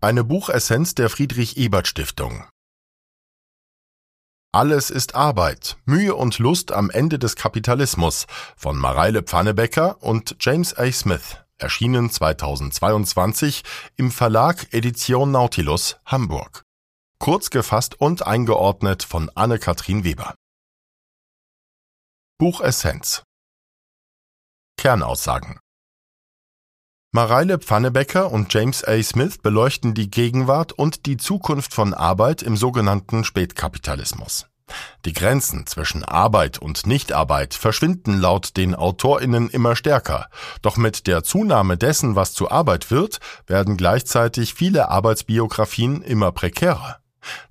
Eine Buchessenz der Friedrich Ebert Stiftung. Alles ist Arbeit, Mühe und Lust am Ende des Kapitalismus von Mareile Pfannebecker und James A. Smith, erschienen 2022 im Verlag Edition Nautilus Hamburg. Kurz gefasst und eingeordnet von Anne-Kathrin Weber. Buchessenz Kernaussagen Mareile Pfannebecker und James A. Smith beleuchten die Gegenwart und die Zukunft von Arbeit im sogenannten Spätkapitalismus. Die Grenzen zwischen Arbeit und Nichtarbeit verschwinden laut den Autorinnen immer stärker, doch mit der Zunahme dessen, was zu Arbeit wird, werden gleichzeitig viele Arbeitsbiografien immer prekärer.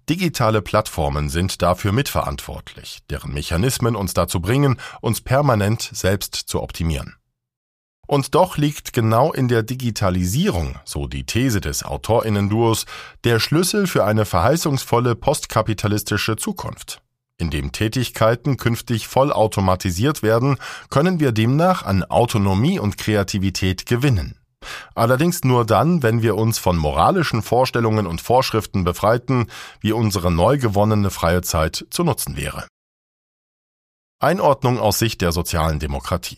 Digitale Plattformen sind dafür mitverantwortlich, deren Mechanismen uns dazu bringen, uns permanent selbst zu optimieren. Und doch liegt genau in der Digitalisierung, so die These des Autorinnenduos, der Schlüssel für eine verheißungsvolle postkapitalistische Zukunft. Indem Tätigkeiten künftig vollautomatisiert werden, können wir demnach an Autonomie und Kreativität gewinnen. Allerdings nur dann, wenn wir uns von moralischen Vorstellungen und Vorschriften befreiten, wie unsere neu gewonnene freie Zeit zu nutzen wäre. Einordnung aus Sicht der sozialen Demokratie.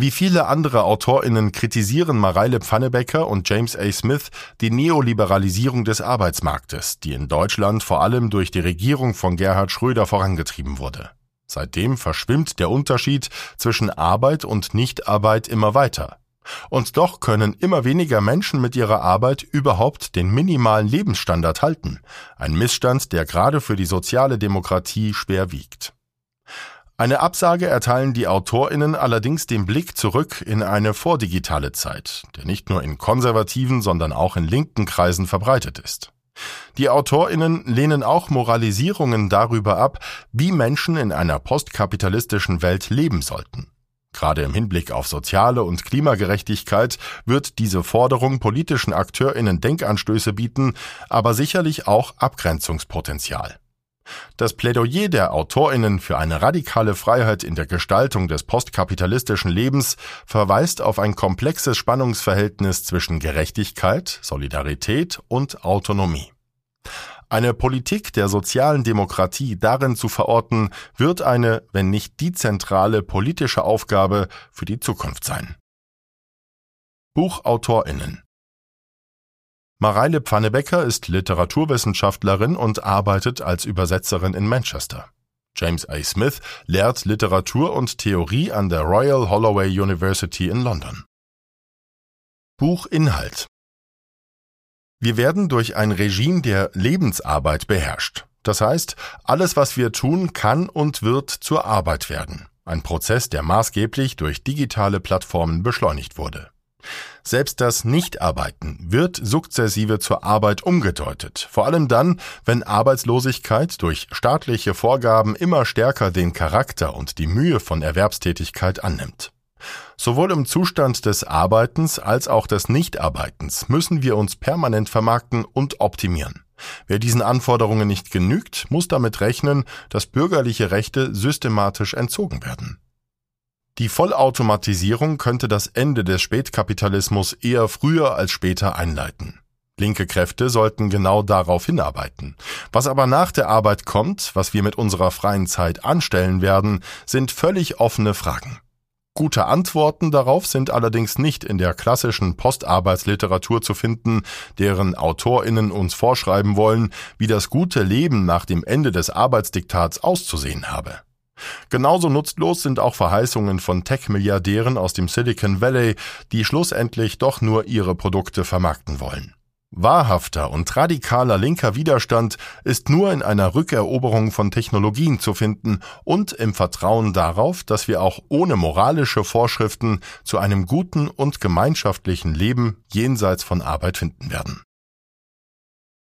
Wie viele andere AutorInnen kritisieren Mareile Pfannebecker und James A. Smith die Neoliberalisierung des Arbeitsmarktes, die in Deutschland vor allem durch die Regierung von Gerhard Schröder vorangetrieben wurde. Seitdem verschwimmt der Unterschied zwischen Arbeit und Nichtarbeit immer weiter. Und doch können immer weniger Menschen mit ihrer Arbeit überhaupt den minimalen Lebensstandard halten, ein Missstand, der gerade für die soziale Demokratie schwer wiegt. Eine Absage erteilen die AutorInnen allerdings den Blick zurück in eine vordigitale Zeit, der nicht nur in konservativen, sondern auch in linken Kreisen verbreitet ist. Die AutorInnen lehnen auch Moralisierungen darüber ab, wie Menschen in einer postkapitalistischen Welt leben sollten. Gerade im Hinblick auf soziale und Klimagerechtigkeit wird diese Forderung politischen AkteurInnen Denkanstöße bieten, aber sicherlich auch Abgrenzungspotenzial. Das Plädoyer der Autorinnen für eine radikale Freiheit in der Gestaltung des postkapitalistischen Lebens verweist auf ein komplexes Spannungsverhältnis zwischen Gerechtigkeit, Solidarität und Autonomie. Eine Politik der sozialen Demokratie darin zu verorten, wird eine, wenn nicht die zentrale politische Aufgabe für die Zukunft sein. Buchautorinnen Mareile Pfannebecker ist Literaturwissenschaftlerin und arbeitet als Übersetzerin in Manchester. James A. Smith lehrt Literatur und Theorie an der Royal Holloway University in London. Buchinhalt Wir werden durch ein Regime der Lebensarbeit beherrscht. Das heißt, alles, was wir tun, kann und wird zur Arbeit werden. Ein Prozess, der maßgeblich durch digitale Plattformen beschleunigt wurde. Selbst das Nichtarbeiten wird sukzessive zur Arbeit umgedeutet, vor allem dann, wenn Arbeitslosigkeit durch staatliche Vorgaben immer stärker den Charakter und die Mühe von Erwerbstätigkeit annimmt. Sowohl im Zustand des Arbeitens als auch des Nichtarbeitens müssen wir uns permanent vermarkten und optimieren. Wer diesen Anforderungen nicht genügt, muss damit rechnen, dass bürgerliche Rechte systematisch entzogen werden. Die Vollautomatisierung könnte das Ende des Spätkapitalismus eher früher als später einleiten. Linke Kräfte sollten genau darauf hinarbeiten. Was aber nach der Arbeit kommt, was wir mit unserer freien Zeit anstellen werden, sind völlig offene Fragen. Gute Antworten darauf sind allerdings nicht in der klassischen Postarbeitsliteratur zu finden, deren Autorinnen uns vorschreiben wollen, wie das gute Leben nach dem Ende des Arbeitsdiktats auszusehen habe. Genauso nutzlos sind auch Verheißungen von Tech-Milliardären aus dem Silicon Valley, die schlussendlich doch nur ihre Produkte vermarkten wollen. Wahrhafter und radikaler linker Widerstand ist nur in einer Rückeroberung von Technologien zu finden und im Vertrauen darauf, dass wir auch ohne moralische Vorschriften zu einem guten und gemeinschaftlichen Leben jenseits von Arbeit finden werden.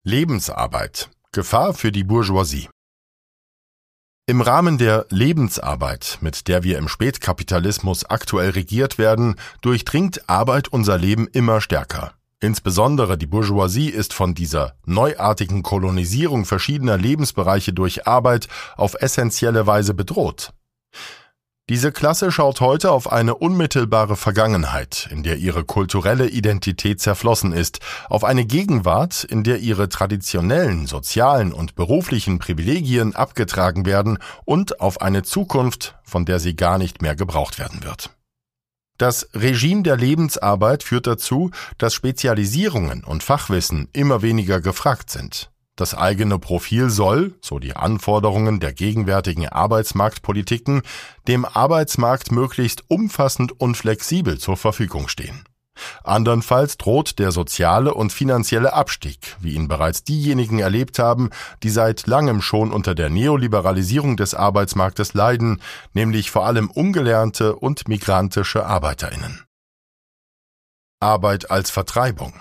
Lebensarbeit Gefahr für die Bourgeoisie im Rahmen der Lebensarbeit, mit der wir im Spätkapitalismus aktuell regiert werden, durchdringt Arbeit unser Leben immer stärker. Insbesondere die Bourgeoisie ist von dieser neuartigen Kolonisierung verschiedener Lebensbereiche durch Arbeit auf essentielle Weise bedroht. Diese Klasse schaut heute auf eine unmittelbare Vergangenheit, in der ihre kulturelle Identität zerflossen ist, auf eine Gegenwart, in der ihre traditionellen sozialen und beruflichen Privilegien abgetragen werden und auf eine Zukunft, von der sie gar nicht mehr gebraucht werden wird. Das Regime der Lebensarbeit führt dazu, dass Spezialisierungen und Fachwissen immer weniger gefragt sind. Das eigene Profil soll, so die Anforderungen der gegenwärtigen Arbeitsmarktpolitiken, dem Arbeitsmarkt möglichst umfassend und flexibel zur Verfügung stehen. Andernfalls droht der soziale und finanzielle Abstieg, wie ihn bereits diejenigen erlebt haben, die seit langem schon unter der Neoliberalisierung des Arbeitsmarktes leiden, nämlich vor allem ungelernte und migrantische Arbeiterinnen. Arbeit als Vertreibung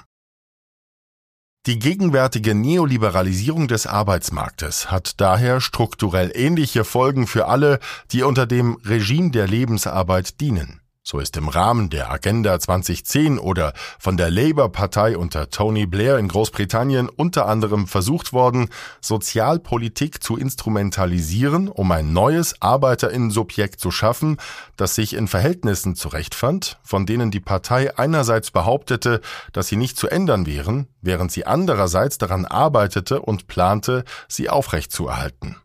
die gegenwärtige Neoliberalisierung des Arbeitsmarktes hat daher strukturell ähnliche Folgen für alle, die unter dem Regime der Lebensarbeit dienen. So ist im Rahmen der Agenda 2010 oder von der Labour-Partei unter Tony Blair in Großbritannien unter anderem versucht worden, Sozialpolitik zu instrumentalisieren, um ein neues Arbeiterinnensubjekt zu schaffen, das sich in Verhältnissen zurechtfand, von denen die Partei einerseits behauptete, dass sie nicht zu ändern wären, während sie andererseits daran arbeitete und plante, sie aufrechtzuerhalten.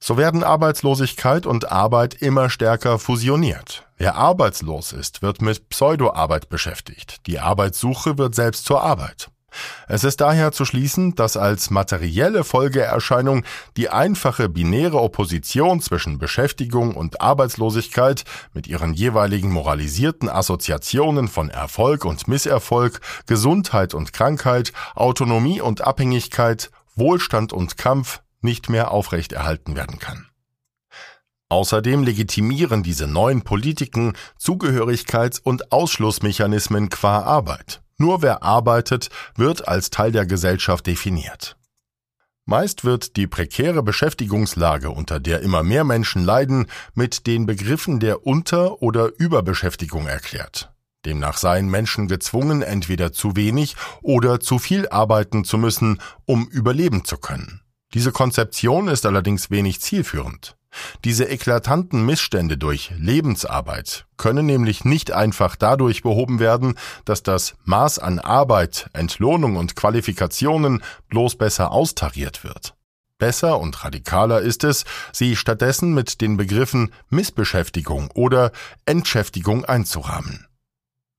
So werden Arbeitslosigkeit und Arbeit immer stärker fusioniert. Wer arbeitslos ist, wird mit Pseudoarbeit beschäftigt. Die Arbeitssuche wird selbst zur Arbeit. Es ist daher zu schließen, dass als materielle Folgeerscheinung die einfache binäre Opposition zwischen Beschäftigung und Arbeitslosigkeit mit ihren jeweiligen moralisierten Assoziationen von Erfolg und Misserfolg, Gesundheit und Krankheit, Autonomie und Abhängigkeit, Wohlstand und Kampf nicht mehr aufrechterhalten werden kann. Außerdem legitimieren diese neuen Politiken Zugehörigkeits- und Ausschlussmechanismen qua Arbeit. Nur wer arbeitet, wird als Teil der Gesellschaft definiert. Meist wird die prekäre Beschäftigungslage, unter der immer mehr Menschen leiden, mit den Begriffen der Unter- oder Überbeschäftigung erklärt. Demnach seien Menschen gezwungen, entweder zu wenig oder zu viel arbeiten zu müssen, um überleben zu können. Diese Konzeption ist allerdings wenig zielführend. Diese eklatanten Missstände durch Lebensarbeit können nämlich nicht einfach dadurch behoben werden, dass das Maß an Arbeit, Entlohnung und Qualifikationen bloß besser austariert wird. Besser und radikaler ist es, sie stattdessen mit den Begriffen Missbeschäftigung oder Entschäftigung einzurahmen.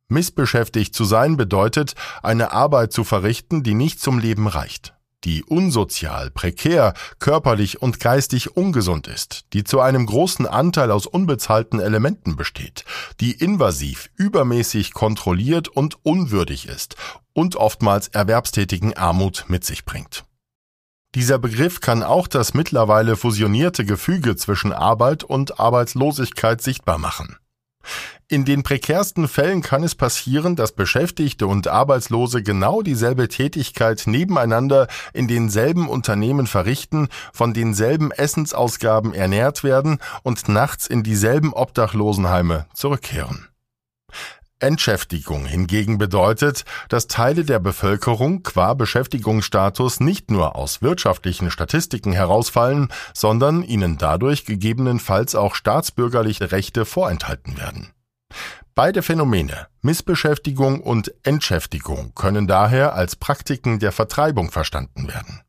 Missbeschäftigt zu sein bedeutet, eine Arbeit zu verrichten, die nicht zum Leben reicht die unsozial, prekär, körperlich und geistig ungesund ist, die zu einem großen Anteil aus unbezahlten Elementen besteht, die invasiv, übermäßig kontrolliert und unwürdig ist und oftmals erwerbstätigen Armut mit sich bringt. Dieser Begriff kann auch das mittlerweile fusionierte Gefüge zwischen Arbeit und Arbeitslosigkeit sichtbar machen. In den prekärsten Fällen kann es passieren, dass Beschäftigte und Arbeitslose genau dieselbe Tätigkeit nebeneinander in denselben Unternehmen verrichten, von denselben Essensausgaben ernährt werden und nachts in dieselben Obdachlosenheime zurückkehren. Entschäftigung hingegen bedeutet, dass Teile der Bevölkerung qua Beschäftigungsstatus nicht nur aus wirtschaftlichen Statistiken herausfallen, sondern ihnen dadurch gegebenenfalls auch staatsbürgerliche Rechte vorenthalten werden. Beide Phänomene, Missbeschäftigung und Entschäftigung, können daher als Praktiken der Vertreibung verstanden werden.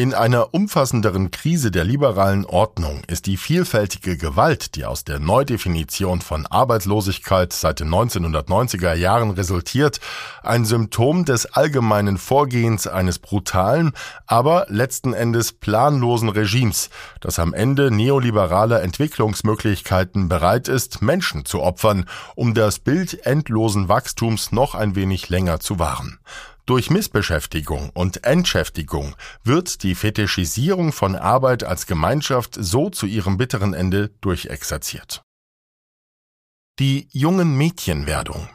In einer umfassenderen Krise der liberalen Ordnung ist die vielfältige Gewalt, die aus der Neudefinition von Arbeitslosigkeit seit den 1990er Jahren resultiert, ein Symptom des allgemeinen Vorgehens eines brutalen, aber letzten Endes planlosen Regimes, das am Ende neoliberaler Entwicklungsmöglichkeiten bereit ist, Menschen zu opfern, um das Bild endlosen Wachstums noch ein wenig länger zu wahren. Durch Missbeschäftigung und Entschäftigung wird die Fetischisierung von Arbeit als Gemeinschaft so zu ihrem bitteren Ende durchexerziert. Die jungen Mädchenwerdung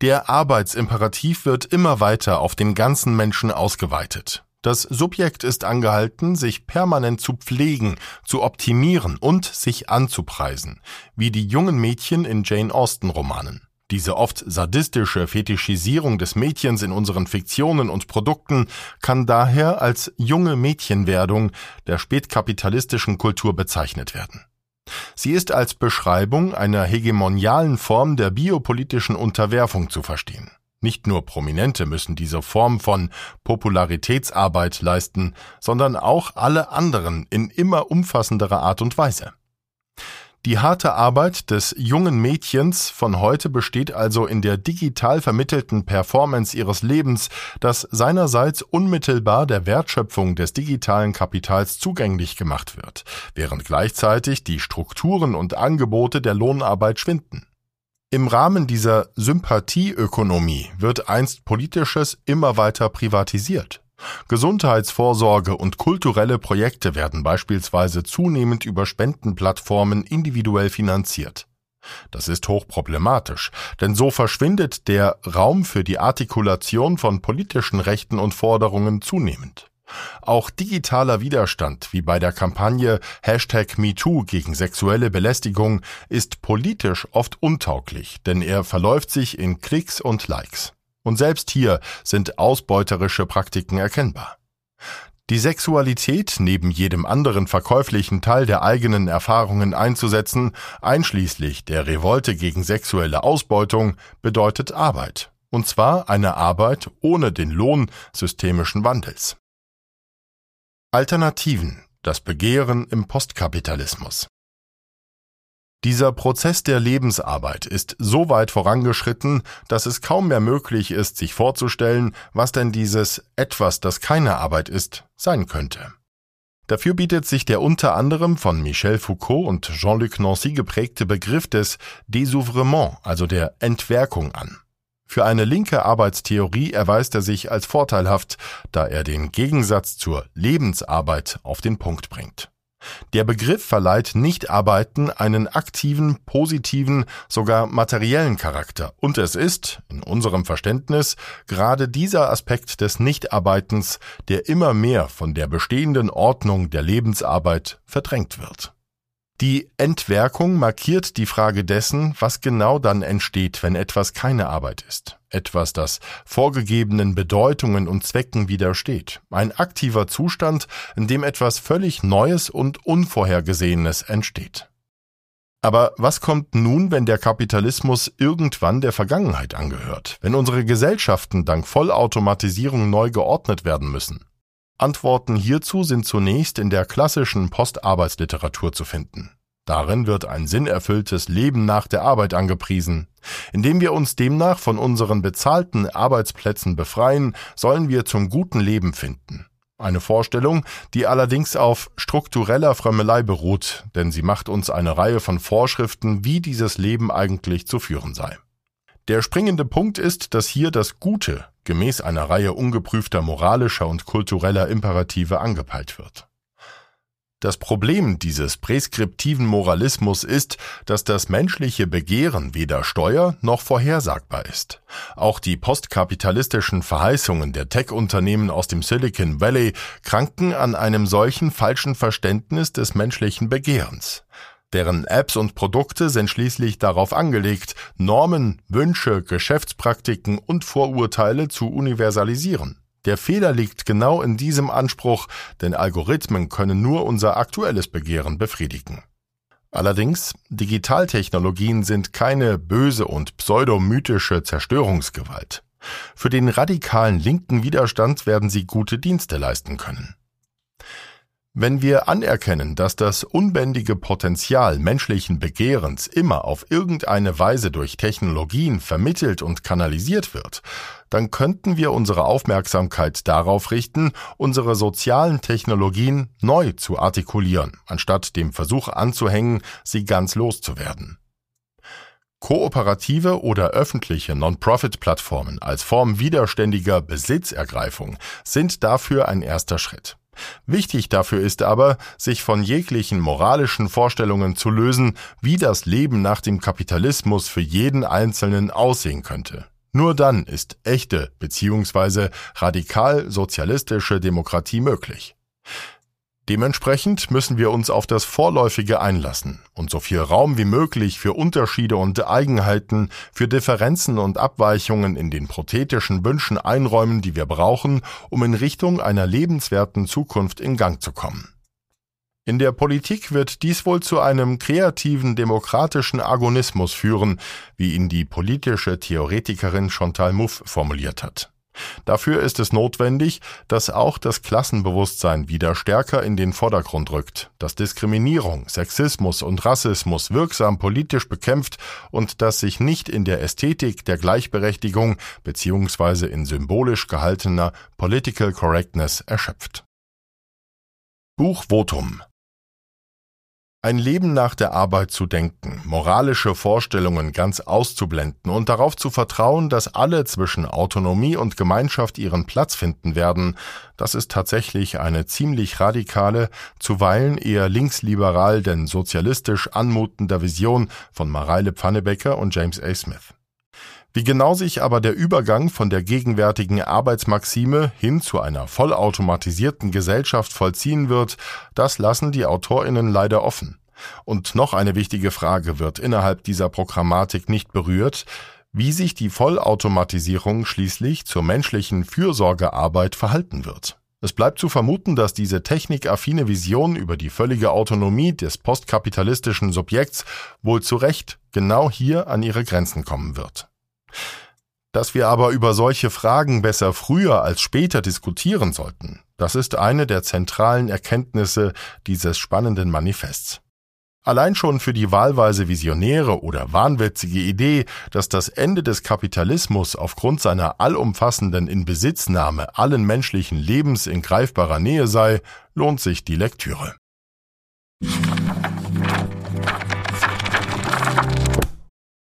Der Arbeitsimperativ wird immer weiter auf den ganzen Menschen ausgeweitet. Das Subjekt ist angehalten, sich permanent zu pflegen, zu optimieren und sich anzupreisen, wie die jungen Mädchen in Jane Austen Romanen. Diese oft sadistische Fetischisierung des Mädchens in unseren Fiktionen und Produkten kann daher als junge Mädchenwerdung der spätkapitalistischen Kultur bezeichnet werden. Sie ist als Beschreibung einer hegemonialen Form der biopolitischen Unterwerfung zu verstehen. Nicht nur Prominente müssen diese Form von Popularitätsarbeit leisten, sondern auch alle anderen in immer umfassenderer Art und Weise. Die harte Arbeit des jungen Mädchens von heute besteht also in der digital vermittelten Performance ihres Lebens, das seinerseits unmittelbar der Wertschöpfung des digitalen Kapitals zugänglich gemacht wird, während gleichzeitig die Strukturen und Angebote der Lohnarbeit schwinden. Im Rahmen dieser Sympathieökonomie wird einst Politisches immer weiter privatisiert. Gesundheitsvorsorge und kulturelle Projekte werden beispielsweise zunehmend über Spendenplattformen individuell finanziert. Das ist hochproblematisch, denn so verschwindet der Raum für die Artikulation von politischen Rechten und Forderungen zunehmend. Auch digitaler Widerstand, wie bei der Kampagne Hashtag MeToo gegen sexuelle Belästigung, ist politisch oft untauglich, denn er verläuft sich in Klicks und Likes. Und selbst hier sind ausbeuterische Praktiken erkennbar. Die Sexualität neben jedem anderen verkäuflichen Teil der eigenen Erfahrungen einzusetzen, einschließlich der Revolte gegen sexuelle Ausbeutung, bedeutet Arbeit. Und zwar eine Arbeit ohne den Lohn systemischen Wandels. Alternativen. Das Begehren im Postkapitalismus. Dieser Prozess der Lebensarbeit ist so weit vorangeschritten, dass es kaum mehr möglich ist, sich vorzustellen, was denn dieses etwas, das keine Arbeit ist, sein könnte. Dafür bietet sich der unter anderem von Michel Foucault und Jean-Luc Nancy geprägte Begriff des Désouvrement, also der Entwerkung an. Für eine linke Arbeitstheorie erweist er sich als vorteilhaft, da er den Gegensatz zur Lebensarbeit auf den Punkt bringt. Der Begriff verleiht Nichtarbeiten einen aktiven, positiven, sogar materiellen Charakter, und es ist, in unserem Verständnis, gerade dieser Aspekt des Nichtarbeitens, der immer mehr von der bestehenden Ordnung der Lebensarbeit verdrängt wird. Die Entwerkung markiert die Frage dessen, was genau dann entsteht, wenn etwas keine Arbeit ist. Etwas, das vorgegebenen Bedeutungen und Zwecken widersteht. Ein aktiver Zustand, in dem etwas völlig Neues und Unvorhergesehenes entsteht. Aber was kommt nun, wenn der Kapitalismus irgendwann der Vergangenheit angehört, wenn unsere Gesellschaften dank Vollautomatisierung neu geordnet werden müssen? Antworten hierzu sind zunächst in der klassischen Postarbeitsliteratur zu finden. Darin wird ein sinnerfülltes Leben nach der Arbeit angepriesen. Indem wir uns demnach von unseren bezahlten Arbeitsplätzen befreien, sollen wir zum guten Leben finden. Eine Vorstellung, die allerdings auf struktureller Frömmelei beruht, denn sie macht uns eine Reihe von Vorschriften, wie dieses Leben eigentlich zu führen sei. Der springende Punkt ist, dass hier das Gute gemäß einer Reihe ungeprüfter moralischer und kultureller Imperative angepeilt wird. Das Problem dieses präskriptiven Moralismus ist, dass das menschliche Begehren weder steuer- noch vorhersagbar ist. Auch die postkapitalistischen Verheißungen der Tech-Unternehmen aus dem Silicon Valley kranken an einem solchen falschen Verständnis des menschlichen Begehrens. Deren Apps und Produkte sind schließlich darauf angelegt, Normen, Wünsche, Geschäftspraktiken und Vorurteile zu universalisieren. Der Fehler liegt genau in diesem Anspruch, denn Algorithmen können nur unser aktuelles Begehren befriedigen. Allerdings, Digitaltechnologien sind keine böse und pseudomythische Zerstörungsgewalt. Für den radikalen linken Widerstand werden sie gute Dienste leisten können. Wenn wir anerkennen, dass das unbändige Potenzial menschlichen Begehrens immer auf irgendeine Weise durch Technologien vermittelt und kanalisiert wird, dann könnten wir unsere Aufmerksamkeit darauf richten, unsere sozialen Technologien neu zu artikulieren, anstatt dem Versuch anzuhängen, sie ganz loszuwerden. Kooperative oder öffentliche Non-Profit-Plattformen als Form widerständiger Besitzergreifung sind dafür ein erster Schritt. Wichtig dafür ist aber, sich von jeglichen moralischen Vorstellungen zu lösen, wie das Leben nach dem Kapitalismus für jeden Einzelnen aussehen könnte. Nur dann ist echte bzw. radikal sozialistische Demokratie möglich. Dementsprechend müssen wir uns auf das Vorläufige einlassen und so viel Raum wie möglich für Unterschiede und Eigenheiten, für Differenzen und Abweichungen in den prothetischen Wünschen einräumen, die wir brauchen, um in Richtung einer lebenswerten Zukunft in Gang zu kommen. In der Politik wird dies wohl zu einem kreativen demokratischen Agonismus führen, wie ihn die politische Theoretikerin Chantal Mouffe formuliert hat. Dafür ist es notwendig, dass auch das Klassenbewusstsein wieder stärker in den Vordergrund rückt, dass Diskriminierung, Sexismus und Rassismus wirksam politisch bekämpft und dass sich nicht in der Ästhetik der Gleichberechtigung bzw. in symbolisch gehaltener Political Correctness erschöpft. Buch Votum ein Leben nach der Arbeit zu denken, moralische Vorstellungen ganz auszublenden und darauf zu vertrauen, dass alle zwischen Autonomie und Gemeinschaft ihren Platz finden werden, das ist tatsächlich eine ziemlich radikale, zuweilen eher linksliberal denn sozialistisch anmutender Vision von Mareile Pfannebecker und James A. Smith. Wie genau sich aber der Übergang von der gegenwärtigen Arbeitsmaxime hin zu einer vollautomatisierten Gesellschaft vollziehen wird, das lassen die Autorinnen leider offen. Und noch eine wichtige Frage wird innerhalb dieser Programmatik nicht berührt, wie sich die Vollautomatisierung schließlich zur menschlichen Fürsorgearbeit verhalten wird. Es bleibt zu vermuten, dass diese technikaffine Vision über die völlige Autonomie des postkapitalistischen Subjekts wohl zu Recht genau hier an ihre Grenzen kommen wird. Dass wir aber über solche Fragen besser früher als später diskutieren sollten, das ist eine der zentralen Erkenntnisse dieses spannenden Manifests. Allein schon für die wahlweise visionäre oder wahnwitzige Idee, dass das Ende des Kapitalismus aufgrund seiner allumfassenden Inbesitznahme allen menschlichen Lebens in greifbarer Nähe sei, lohnt sich die Lektüre.